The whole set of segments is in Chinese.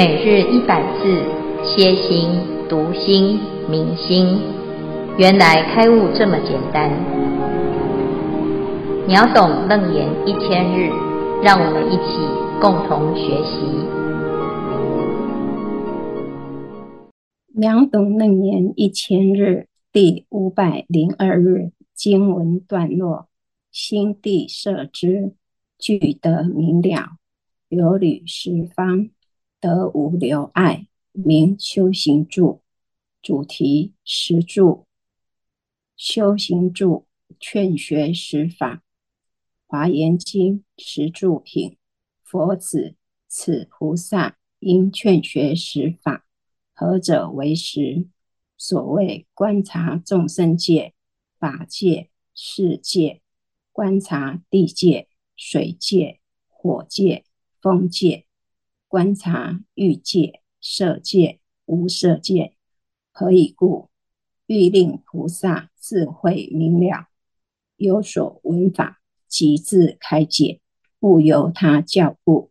每日一百字，歇心、读心、明心，原来开悟这么简单。秒懂楞严一千日，让我们一起共同学习。秒懂楞严一千日第五百零二日经文段落：心地设知，具得明了，有履十方。得无留爱，名修行住。主题十住，修行住，劝学十法。华严经十住品，佛子此菩萨应劝学十法，何者为十？所谓观察众生界、法界、世界，观察地界、水界、火界、风界。观察欲界、色界、无色界，何以故？欲令菩萨智慧明了，有所闻法，即自开解，不由他教故。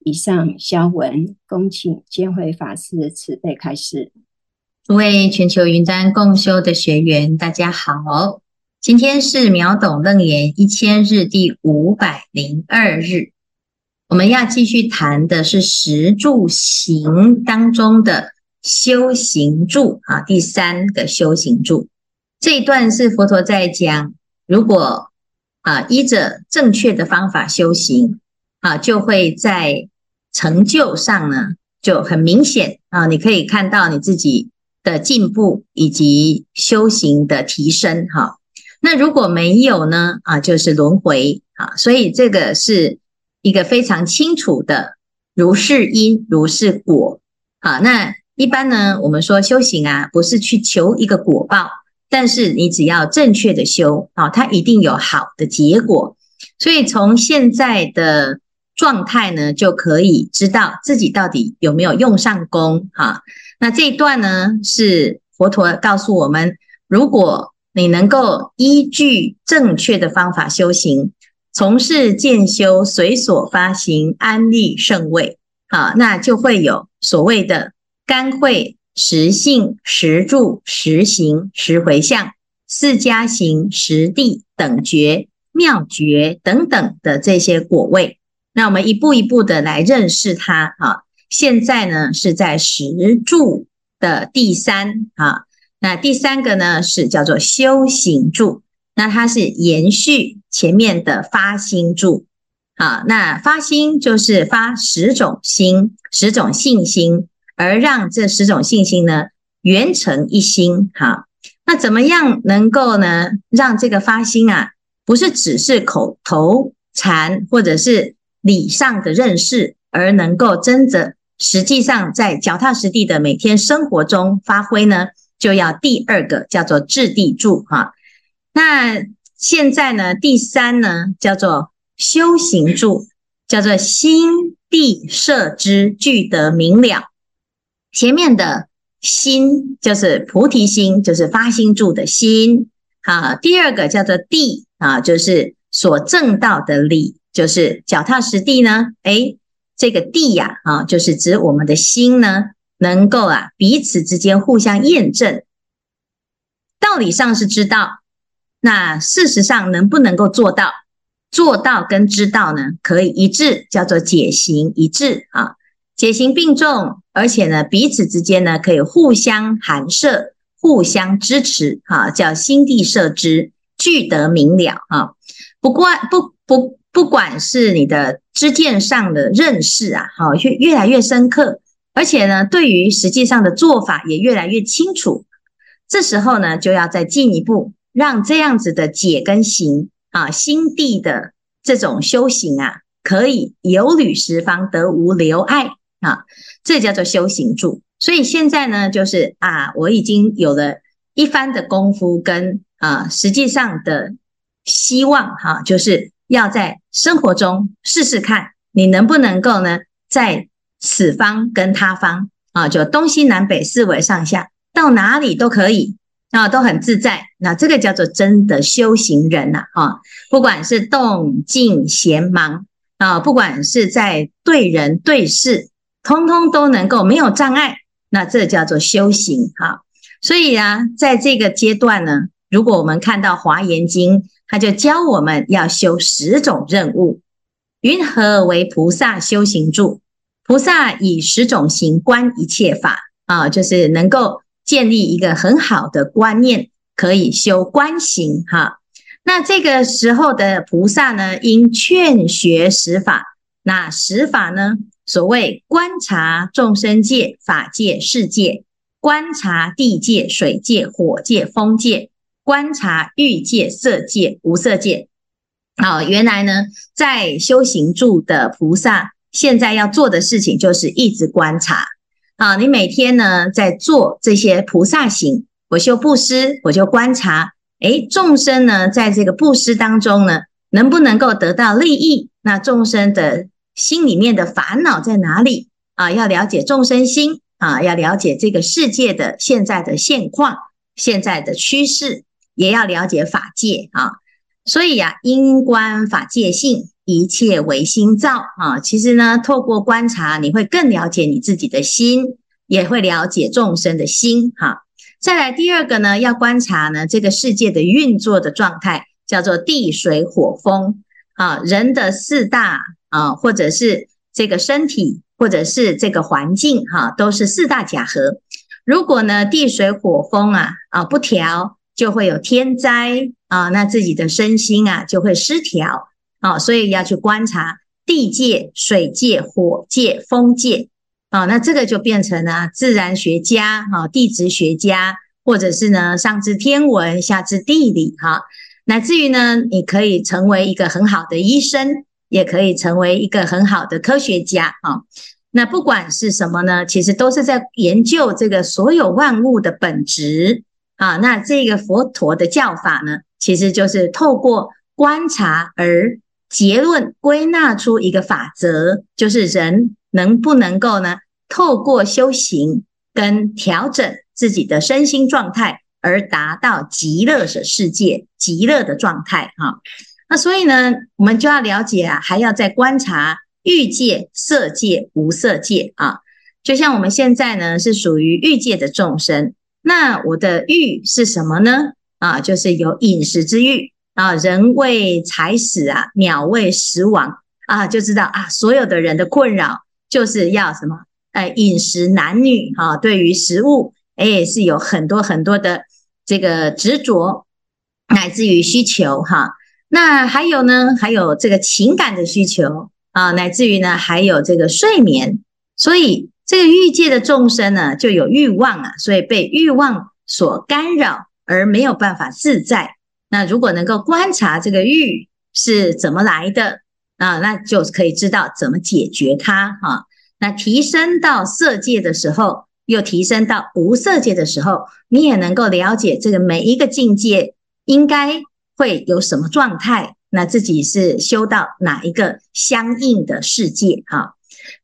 以上消文，恭请见辉法师慈悲开示。诸位全球云端共修的学员，大家好，今天是秒懂楞严一千日第五百零二日。我们要继续谈的是十住行当中的修行住啊，第三个修行住。这一段是佛陀在讲，如果啊依着正确的方法修行啊，就会在成就上呢就很明显啊，你可以看到你自己的进步以及修行的提升哈。那如果没有呢啊，就是轮回啊，所以这个是。一个非常清楚的，如是因，如是果。好，那一般呢，我们说修行啊，不是去求一个果报，但是你只要正确的修啊，它一定有好的结果。所以从现在的状态呢，就可以知道自己到底有没有用上功。哈，那这一段呢，是佛陀告诉我们，如果你能够依据正确的方法修行。从事建修，随所发行，安立圣位，好，那就会有所谓的甘会、实性、实住、实行、实回向、四加行、实地、等觉、妙觉等等的这些果位。那我们一步一步的来认识它啊。现在呢是在十住的第三啊，那第三个呢是叫做修行住。那它是延续前面的发心住，好，那发心就是发十种心，十种信心，而让这十种信心呢圆成一心，好，那怎么样能够呢让这个发心啊，不是只是口头禅或者是理上的认识，而能够真的实际上在脚踏实地的每天生活中发挥呢？就要第二个叫做质地住，哈。那现在呢，第三呢，叫做修行住，叫做心地设知，具得明了。前面的心就是菩提心，就是发心住的心。好，第二个叫做地啊，就是所证到的理，就是脚踏实地呢。诶，这个地呀，啊，就是指我们的心呢，能够啊彼此之间互相验证，道理上是知道。那事实上能不能够做到？做到跟知道呢，可以一致，叫做解行一致啊，解行并重，而且呢，彼此之间呢，可以互相含摄、互相支持啊，叫心地摄知，具得明了啊。不过不不不管是你的知见上的认识啊，好越越来越深刻，而且呢，对于实际上的做法也越来越清楚。这时候呢，就要再进一步。让这样子的解跟行啊，心地的这种修行啊，可以有履十方，得无留碍啊，这叫做修行住。所以现在呢，就是啊，我已经有了一番的功夫跟啊，实际上的希望哈、就是要在生活中试试看，你能不能够呢，在此方跟他方啊，就东西南北四维上下，到哪里都可以。啊，都很自在，那这个叫做真的修行人呐，啊，不管是动静闲忙啊，不管是在对人对事通通都能够没有障碍，那这叫做修行哈。所以啊，在这个阶段呢，如果我们看到《华严经》，它就教我们要修十种任务。云何为菩萨修行住？菩萨以十种行观一切法啊，就是能够建立一个很好的观念，可以修观行哈。那这个时候的菩萨呢，应劝学十法。那十法呢，所谓观察众生界、法界、世界；观察地界、水界、火界、风界；观察欲界、色界、无色界。好，原来呢，在修行住的菩萨，现在要做的事情就是一直观察。啊，你每天呢在做这些菩萨行，我修布施，我就观察，诶，众生呢在这个布施当中呢，能不能够得到利益？那众生的心里面的烦恼在哪里？啊，要了解众生心啊，要了解这个世界的现在的现况、现在的趋势，也要了解法界啊。所以呀、啊，应观法界性，一切唯心造啊。其实呢，透过观察，你会更了解你自己的心，也会了解众生的心。哈、再来第二个呢，要观察呢这个世界的运作的状态，叫做地水火风啊。人的四大啊，或者是这个身体，或者是这个环境，哈、都是四大假合。如果呢地水火风啊啊不调，就会有天灾。啊，那自己的身心啊就会失调啊，所以要去观察地界、水界、火界、风界啊，那这个就变成了自然学家啊，地质学家，或者是呢上知天文，下知地理哈，乃至于呢你可以成为一个很好的医生，也可以成为一个很好的科学家啊。那不管是什么呢，其实都是在研究这个所有万物的本质啊。那这个佛陀的教法呢，其实就是透过观察而结论归纳出一个法则，就是人能不能够呢，透过修行跟调整自己的身心状态，而达到极乐的世界、极乐的状态哈。那所以呢，我们就要了解啊，还要再观察欲界、色界、无色界啊。就像我们现在呢，是属于欲界的众生，那我的欲是什么呢？啊，就是有饮食之欲啊，人为财死啊，鸟为食亡啊，就知道啊，所有的人的困扰就是要什么？哎，饮食男女啊，对于食物，哎，是有很多很多的这个执着，乃至于需求哈、那还有呢，还有这个情感的需求啊，乃至于呢，还有这个睡眠。所以这个欲界的众生呢，就有欲望啊，所以被欲望所干扰。而没有办法自在。那如果能够观察这个欲是怎么来的啊，那就可以知道怎么解决它哈。那提升到色界的时候，又提升到无色界的时候，你也能够了解这个每一个境界应该会有什么状态。那自己是修到哪一个相应的世界哈？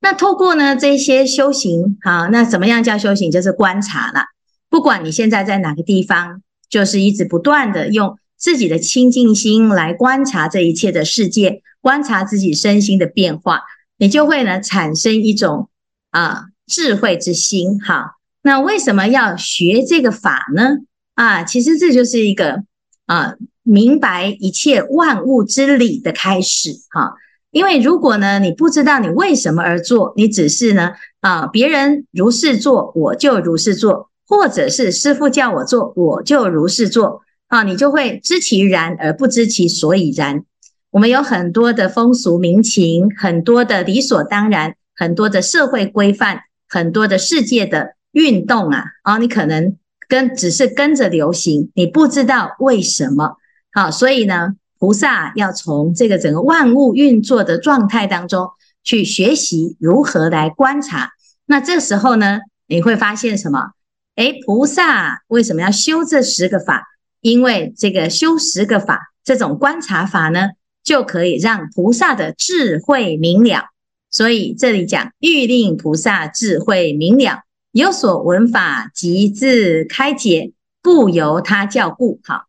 那透过呢这些修行哈，那怎么样叫修行？就是观察了。不管你现在在哪个地方。就是一直不断的用自己的清净心来观察这一切的世界，观察自己身心的变化，你就会呢产生一种啊智慧之心哈。那为什么要学这个法呢？啊，其实这就是一个啊明白一切万物之理的开始哈。因为如果呢你不知道你为什么而做，你只是呢啊别人如是做，我就如是做。或者是师傅叫我做，我就如是做啊，你就会知其然而不知其所以然。我们有很多的风俗民情，很多的理所当然，很多的社会规范，很多的世界的运动啊，啊，你可能跟只是跟着流行，你不知道为什么。好，所以呢，菩萨要从这个整个万物运作的状态当中去学习如何来观察。那这时候呢，你会发现什么？哎，菩萨为什么要修这十个法？因为这个修十个法，这种观察法呢，就可以让菩萨的智慧明了。所以这里讲，欲令菩萨智慧明了，有所闻法即自开解，不由他教故。好，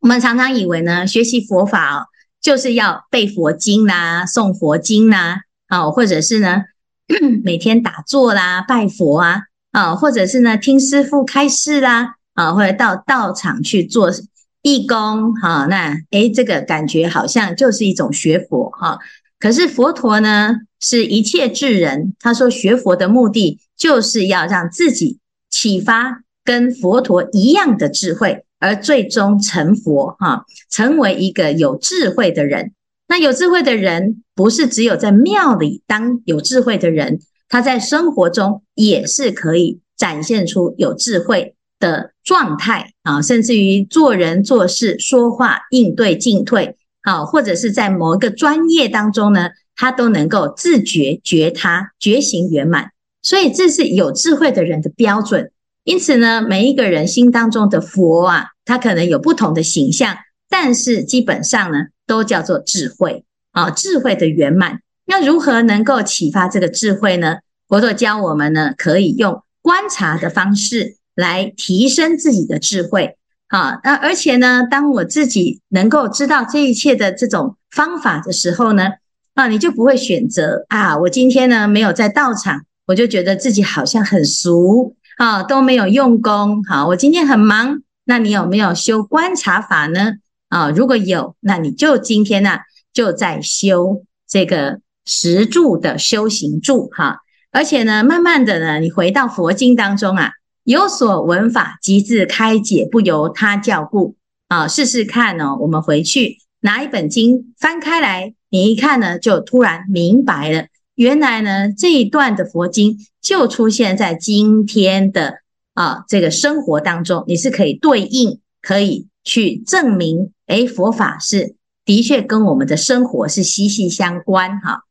我们常常以为呢，学习佛法哦，就是要背佛经呐、啊，诵佛经呐、啊，或者是呢。每天打坐啦、拜佛啊，啊，或者是呢听师父开示啦，啊，或者到道场去做义工，哈，那诶，这个感觉好像就是一种学佛哈。可是佛陀呢，是一切智人，他说学佛的目的就是要让自己启发跟佛陀一样的智慧，而最终成佛哈，成为一个有智慧的人。那有智慧的人，不是只有在庙里当有智慧的人，他在生活中也是可以展现出有智慧的状态啊，甚至于做人做事、说话、应对进退啊，或者是在某一个专业当中呢，他都能够自觉觉他觉行圆满，所以这是有智慧的人的标准。因此呢，每一个人心当中的佛啊，他可能有不同的形象，但是基本上呢。都叫做智慧啊，智慧的圆满。那如何能够启发这个智慧呢？佛陀教我们呢，可以用观察的方式来提升自己的智慧啊。那而且呢，当我自己能够知道这一切的这种方法的时候呢，啊，你就不会选择啊，我今天呢没有在道场，我就觉得自己好像很俗啊，都没有用功。好，我今天很忙，那你有没有修观察法呢？啊，如果有，那你就今天呢、就在修这个十住的修行住哈，而且呢，慢慢的呢，你回到佛经当中啊，有所闻法，即自开解，不由他教故啊，试试看哦。我们回去拿一本经翻开来，你一看呢，就突然明白了，原来呢，这一段的佛经就出现在今天的啊这个生活当中，你是可以对应，可以去证明。诶，佛法是的确跟我们的生活是息息相关哈，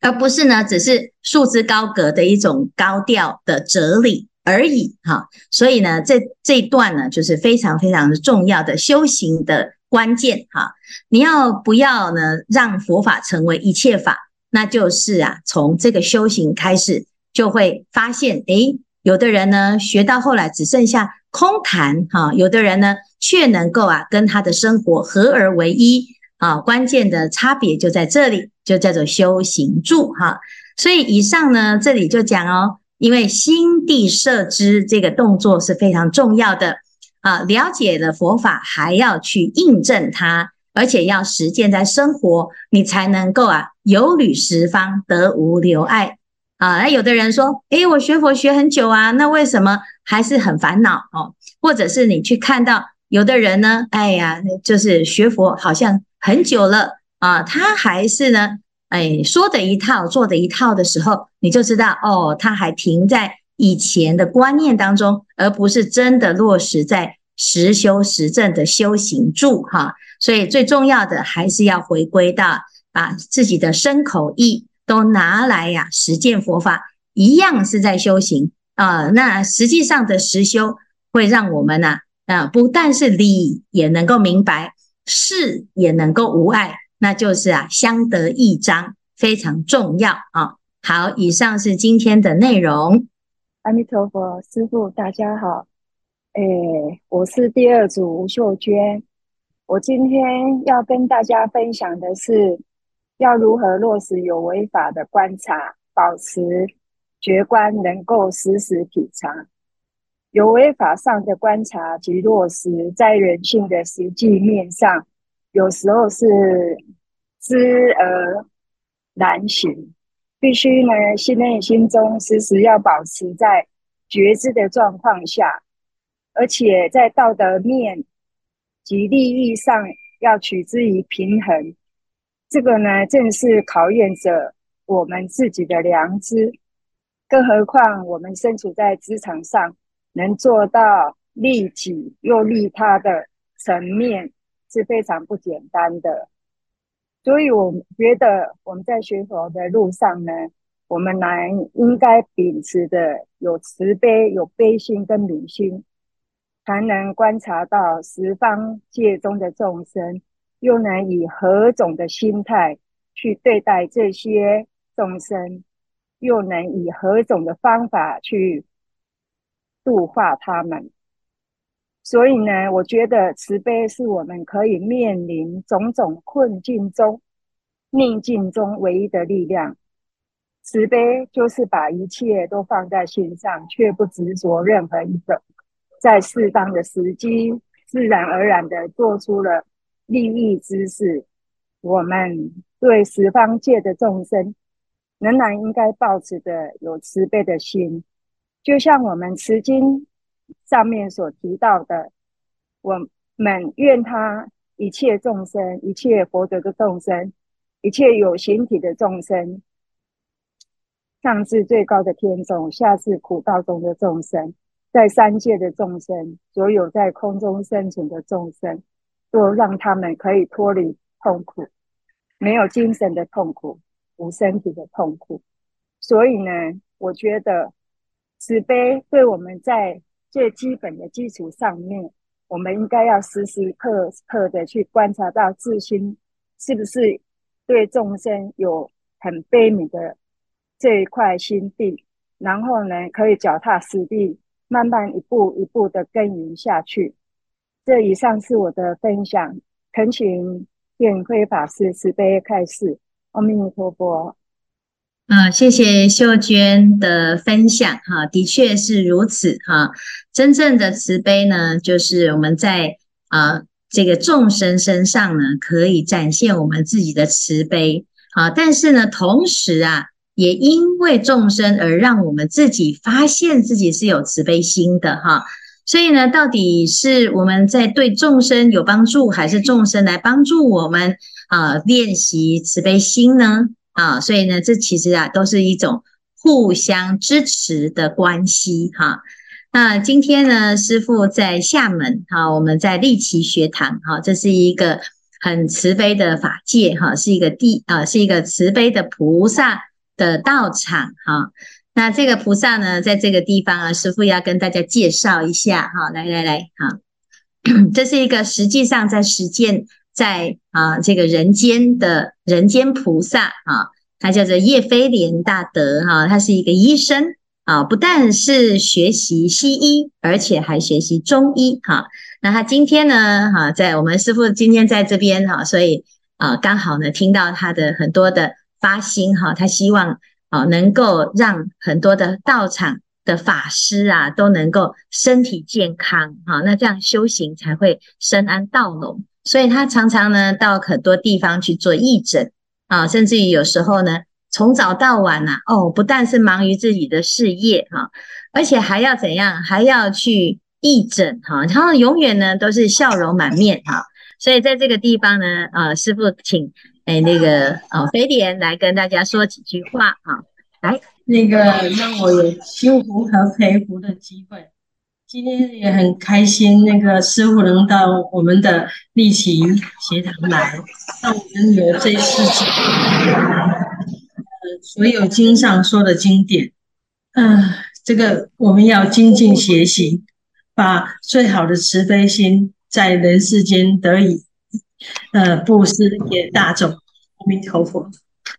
而不是呢，只是束之高阁的一种高调的哲理而已哈。所以呢，这这一段呢，就是非常非常的重要的修行的关键哈。你要不要呢，让佛法成为一切法？那就是啊，从这个修行开始，就会发现，诶，有的人呢，学到后来只剩下空谈哈，有的人呢。却能够啊，跟他的生活合而为一啊，关键的差别就在这里，就叫做修行住哈。所以以上呢，这里就讲哦，因为心地摄知这个动作是非常重要的啊，了解了佛法，还要去印证它，而且要实践在生活，你才能够啊，有履十方，得无留碍啊。那有的人说，诶，我学佛学很久啊，那为什么还是很烦恼哦？或者是你去看到。有的人呢，哎呀，就是学佛好像很久了啊，他还是呢，哎，说的一套，做的一套的时候，你就知道哦，他还停在以前的观念当中，而不是真的落实在实修实证的修行住哈。所以最重要的还是要回归到把自己的身口意都拿来呀，实践佛法，一样是在修行啊。那实际上的实修会让我们呢。啊，不但是理也能够明白，事也能够无碍，那就是啊，相得益彰，非常重要啊。好，以上是今天的内容。阿弥陀佛，师父大家好。哎，我是第二组吴秀娟。我今天要跟大家分享的是，要如何落实有为法的观察，保持觉观，能够时时体察。有为法上的观察及落实，在人性的实际面上，有时候是知而难行，必须呢，心内心中时时要保持在觉知的状况下，而且在道德面及利益上要取之于平衡。这个呢，正是考验着我们自己的良知，更何况我们身处在职场上。能做到利己又利他的层面是非常不简单的，所以我觉得我们在学佛的路上呢，我们来应该秉持的有慈悲、有悲心跟悯心，才能观察到十方界中的众生，又能以何种的心态去对待这些众生，又能以何种的方法去。度化他们，所以呢，我觉得慈悲是我们可以面临种种困境中、逆境中唯一的力量。慈悲就是把一切都放在心上，却不执着任何一个，在适当的时机，自然而然的做出了利益之事。我们对十方界的众生，仍然应该抱持着有慈悲的心，就像我们持经上面所提到的，我们愿他一切众生，一切佛德的众生，一切有形体的众生。上至最高的天众，下至苦道中的众生，在三界的众生，所有在空中生存的众生，都让他们可以脱离痛苦，没有精神的痛苦，无身体的痛苦。所以呢，我觉得慈悲对我们在最基本的基础上面，我们应该要时时刻刻的去观察到自心是不是对众生有很悲悯的。这一块心地，然后呢，可以脚踏实地，慢慢一步一步的耕耘下去。这以上是我的分享，恳请愿慧法师慈悲开示。阿弥陀佛。啊，谢谢秀娟的分享，哈，的确是如此，哈。真正的慈悲呢，就是我们在啊这个众生身上呢，可以展现我们自己的慈悲，啊，但是呢，同时啊。也因为众生而让我们自己发现自己是有慈悲心的哈，所以呢，到底是我们在对众生有帮助，还是众生来帮助我们啊练习慈悲心呢？啊，所以呢，这其实啊都是一种互相支持的关系哈。那今天呢，师父在厦门哈，我们在立奇学堂哈，这是一个很慈悲的法界哈，是一个地啊，是一个慈悲的菩萨的道场哈，那这个菩萨呢，在这个地方啊，师父要跟大家介绍一下哈，来来来哈，这是一个实际上在实践在啊这个人间的人间菩萨啊，他叫做叶飞莲大德哈，他是一个医生啊，不但是学习西医，而且还学习中医哈。那他今天呢哈，在我们师父今天在这边哈，所以啊刚好呢听到他的很多的。发心哈，他希望啊能够让很多的道场的法师啊都能够身体健康哈，那这样修行才会深谙道浓。所以他常常呢到很多地方去做义诊啊，甚至于有时候呢从早到晚呐哦，不但是忙于自己的事业哈，而且还要怎样，还要去义诊哈，然后永远呢都是笑容满面哈。所以在这个地方呢，啊师傅请。哎，那个哦，飞莲来跟大家说几句话啊！来，那个让我有心服和佩服的机会。今天也很开心，那个师父能到我们的例行学堂来，让我们有这次机会。呃，所有经上说的经典，嗯、这个我们要精进学习，把最好的慈悲心在人世间得以。呃，布施给大众。阿弥陀佛，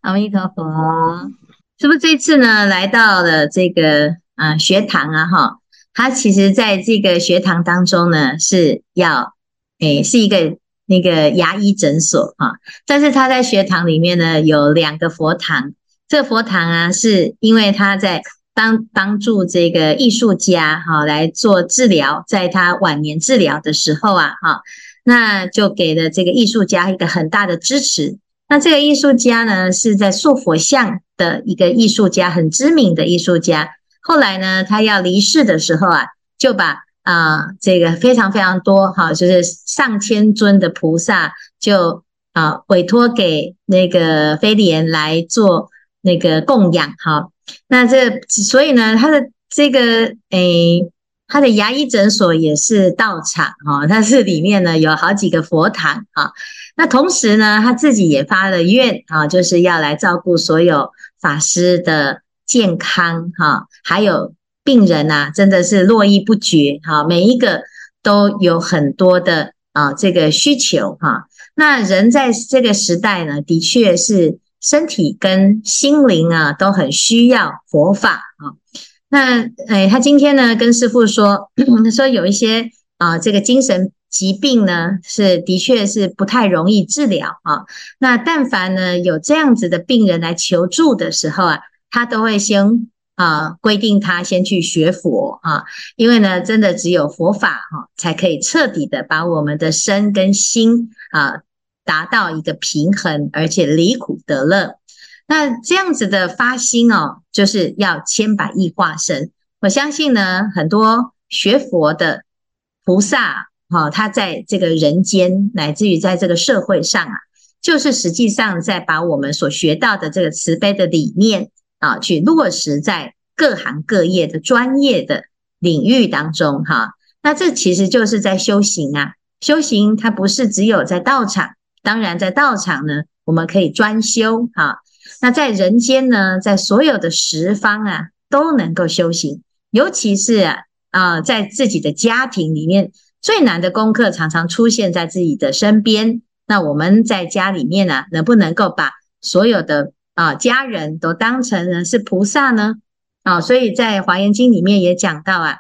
阿弥陀佛。是不是这次呢，来到了这个啊、学堂啊？哈，他其实在这个学堂当中呢，是要诶是一个那个牙医诊所哈。但是他在学堂里面呢，有两个佛堂。这佛堂啊，是因为他在帮帮助这个艺术家哈来做治疗，在他晚年治疗的时候啊，哈。那就给了这个艺术家一个很大的支持。那这个艺术家呢，是在塑佛像的一个艺术家，很知名的艺术家。后来呢，他要离世的时候啊，就把啊、这个非常非常多哈，就是上千尊的菩萨，就啊委托给那个飞莲来做那个供养哈。那这所以呢，他的这个诶。他的牙医诊所也是道场哈，它是里面呢有好几个佛堂啊。那同时呢，他自己也发了愿啊，就是要来照顾所有法师的健康哈，还有病人呐，真的是络绎不绝哈，每一个都有很多的啊这个需求哈。那人在这个时代呢，的确是身体跟心灵啊都很需要佛法啊。那哎，他今天呢跟师父说，他说有一些啊，这个精神疾病呢是的确是不太容易治疗啊。那但凡呢有这样子的病人来求助的时候啊，他都会先啊规定他先去学佛啊，因为呢，真的只有佛法哈，才可以彻底的把我们的身跟心啊达到一个平衡，而且离苦得乐。那这样子的发心哦，就是要千百亿化身。我相信呢，很多学佛的菩萨哈，他在这个人间，乃至于在这个社会上啊，就是实际上在把我们所学到的这个慈悲的理念啊，去落实在各行各业的专业的领域当中哈。那这其实就是在修行啊，修行它不是只有在道场，当然在道场呢，我们可以专修哈。那在人间呢，在所有的十方啊，都能够修行。尤其是啊，在自己的家庭里面，最难的功课常常出现在自己的身边。那我们在家里面呢、能不能够把所有的啊家人都当成呢是菩萨呢？啊，所以在《华严经》里面也讲到啊，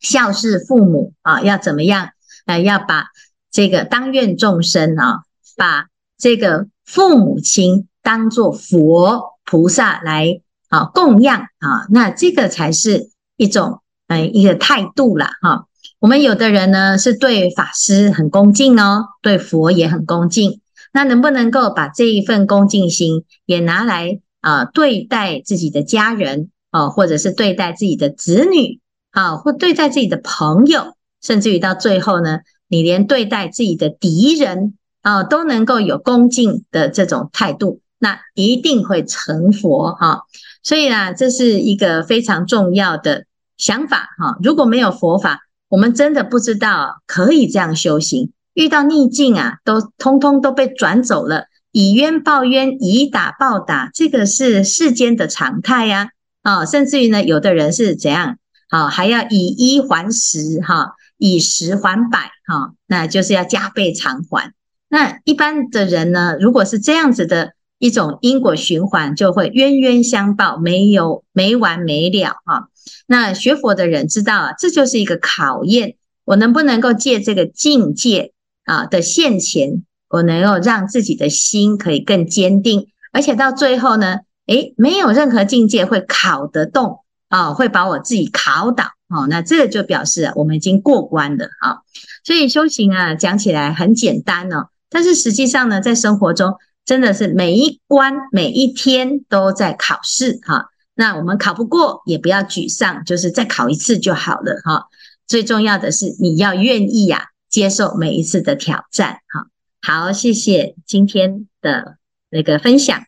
孝事父母啊，要怎么样？啊，要把这个当愿众生啊，把这个父母亲。当做佛菩萨来啊供养啊，那这个才是一种呃一个态度啦哈。我们有的人呢是对法师很恭敬哦，对佛也很恭敬，那能不能够把这一份恭敬心也拿来啊对待自己的家人啊，或者是对待自己的子女啊，或对待自己的朋友，甚至于到最后呢，你连对待自己的敌人啊都能够有恭敬的这种态度。那一定会成佛哈，所以啊，这是一个非常重要的想法哈。如果没有佛法，我们真的不知道可以这样修行。遇到逆境啊，都通通都被转走了，以冤报冤，以打报打，这个是世间的常态呀。啊，甚至于呢，有的人是怎样啊，还要以一还十哈，以十还百哈，那就是要加倍偿还。那一般的人呢，如果是这样子的。一种因果循环就会冤冤相报，没有没完没了哈。那学佛的人知道啊，这就是一个考验，我能不能够借这个境界啊的现前，我能够让自己的心可以更坚定，而且到最后呢，诶，没有任何境界会考得动啊，会把我自己考倒啊。那这个就表示我们已经过关了啊。所以修行啊，讲起来很简单哦，但是实际上呢，在生活中。真的是每一关每一天都在考试哈，那我们考不过也不要沮丧，就是再考一次就好了哈。最重要的是你要愿意呀，接受每一次的挑战好。好，谢谢今天的那个分享。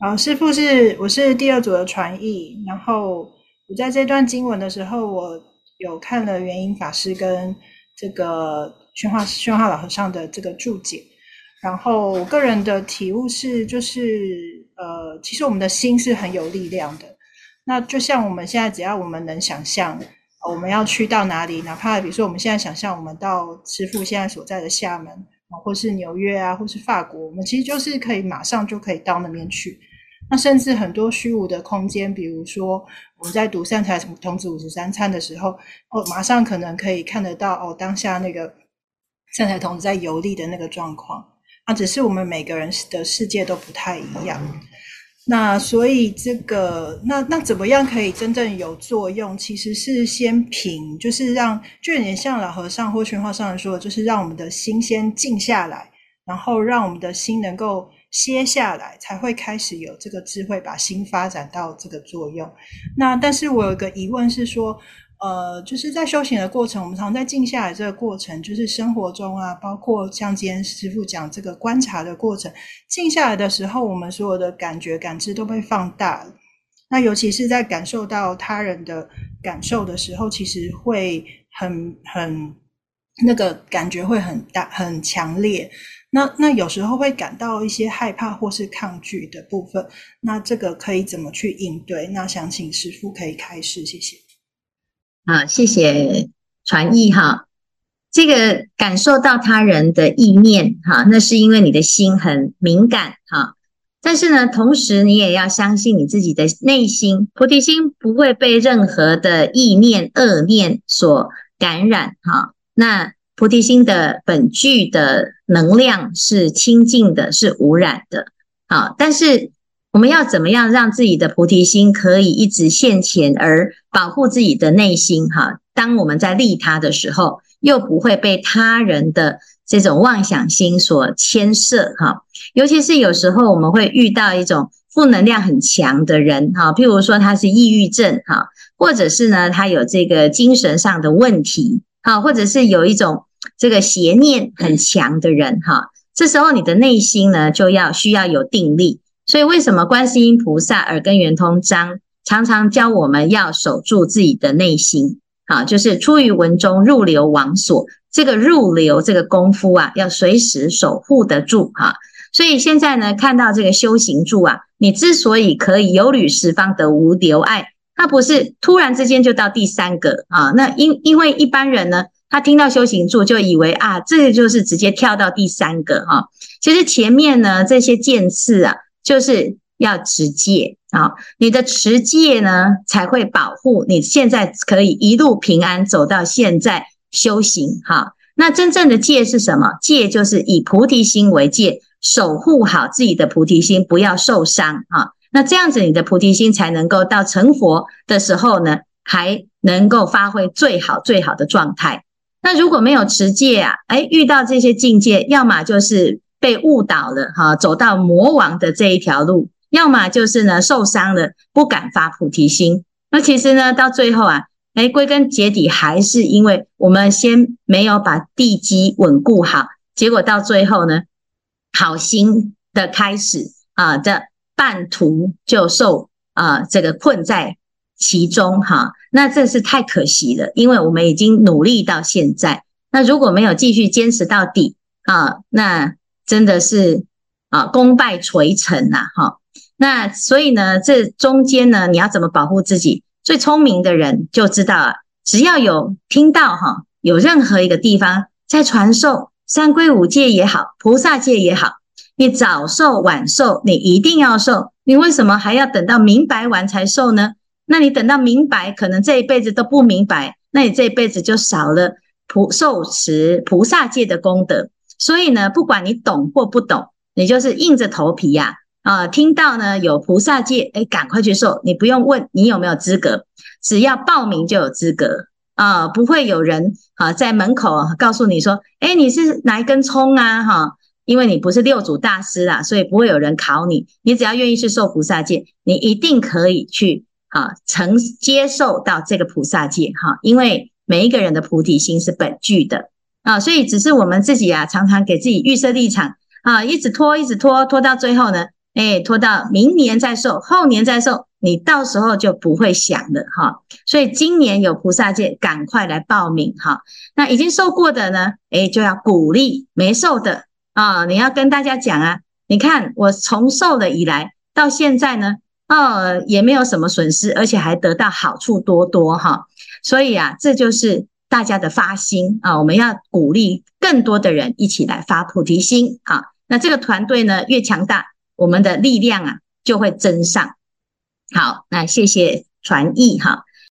好，师父是我是第二组的传译，然后我在这段经文的时候，我有看了圆瑛法师跟这个宣化宣化老和尚的这个注解。然后我个人的体悟是，就是呃，其实我们的心是很有力量的。那就像我们现在，只要我们能想象，我们要去到哪里，哪怕比如说我们现在想象我们到师傅现在所在的厦门啊，或是纽约啊，或是法国，我们其实就是可以马上就可以到那边去。那甚至很多虚无的空间，比如说我们在读善财童子五十三餐的时候，哦，马上可能可以看得到哦，当下那个善财童子在游历的那个状况。啊，只是我们每个人的世界都不太一样，那所以这个那那怎么样可以真正有作用？其实是先平，就是让就有点像老和尚或玄化上人说的，就是让我们的心先静下来，然后让我们的心能够歇下来，才会开始有这个智慧，把心发展到这个作用。那但是我有一个疑问是说。呃，就是在修行的过程，我们常在静下来这个过程，就是生活中啊，包括像今天师傅讲这个观察的过程，静下来的时候，我们所有的感觉、感知都被放大了。那尤其是在感受到他人的感受的时候，其实会很很那个感觉会很大、很强烈。那那有时候会感到一些害怕或是抗拒的部分，那这个可以怎么去应对？那想请师傅可以开示，谢谢。啊，谢谢传译哈。这个感受到他人的意念哈，那是因为你的心很敏感哈。但是呢，同时你也要相信你自己的内心，菩提心不会被任何的意念、恶念所感染哈。那菩提心的本具的能量是清净的，是无染的。好，但是。我们要怎么样让自己的菩提心可以一直现前，而保护自己的内心？哈，当我们在利他的时候，又不会被他人的这种妄想心所牵涉。哈，尤其是有时候我们会遇到一种负能量很强的人，哈，譬如说他是抑郁症，哈，或者是呢他有这个精神上的问题，哈，或者是有一种这个邪念很强的人，哈，这时候你的内心呢就要需要有定力。所以，为什么观世音菩萨耳根圆通章常常教我们要守住自己的内心？啊，就是出于文中入流王所，这个入流这个功夫啊，要随时守护得住哈。所以现在呢，看到这个修行住啊，你之所以可以有履十方得无留碍，它不是突然之间就到第三个啊。那因因为一般人呢，他听到修行住就以为啊，这个就是直接跳到第三个哈。其实前面呢这些渐次啊。就是要持戒啊，你的持戒呢，才会保护你现在可以一路平安走到现在修行哈。那真正的戒是什么？戒就是以菩提心为戒，守护好自己的菩提心，不要受伤哈。那这样子你的菩提心才能够到成佛的时候呢，还能够发挥最好最好的状态。那如果没有持戒啊，诶，遇到这些境界，要么就是。被误导了哈，走到魔王的这一条路，要么就是呢受伤了，不敢发菩提心。那其实呢，到最后啊，诶，归根结底还是因为我们先没有把地基稳固好，结果到最后呢，好心的开始啊的半途就受啊这个困在其中哈。那这是太可惜了，因为我们已经努力到现在，那如果没有继续坚持到底啊，那。真的是啊，功败垂成呐，哈。那所以呢，这中间呢，你要怎么保护自己？最聪明的人就知道啊，只要有听到哈，有任何一个地方在传授三归五戒也好，菩萨戒也好，你早受晚受，你一定要受。你为什么还要等到明白完才受呢？那你等到明白，可能这一辈子都不明白，那你这一辈子就少了菩受持菩萨戒的功德。所以呢，不管你懂或不懂，你就是硬着头皮呀，啊，听到呢有菩萨戒，诶，赶快去受，你不用问你有没有资格，只要报名就有资格。啊，不会有人啊在门口告诉你说，诶，你是哪一根葱啊，哈，因为你不是六祖大师啦，所以不会有人考你，你只要愿意去受菩萨戒，你一定可以去啊承接受到这个菩萨戒哈，因为每一个人的菩提心是本具的。啊，所以只是我们自己啊，常常给自己预设立场啊，一直拖，一直拖，拖到最后呢，哎，拖到明年再受，后年再受，你到时候就不会想了哈。所以今年有菩萨戒，赶快来报名哈。那已经受过的呢，哎，就要鼓励没受的啊，你要跟大家讲啊，你看我从受了以来到现在呢，哦，也没有什么损失，而且还得到好处多多哈。所以啊，这就是。大家的发心啊，我们要鼓励更多的人一起来发菩提心啊。那这个团队呢，越强大，我们的力量啊就会增上。好，那谢谢传译哈。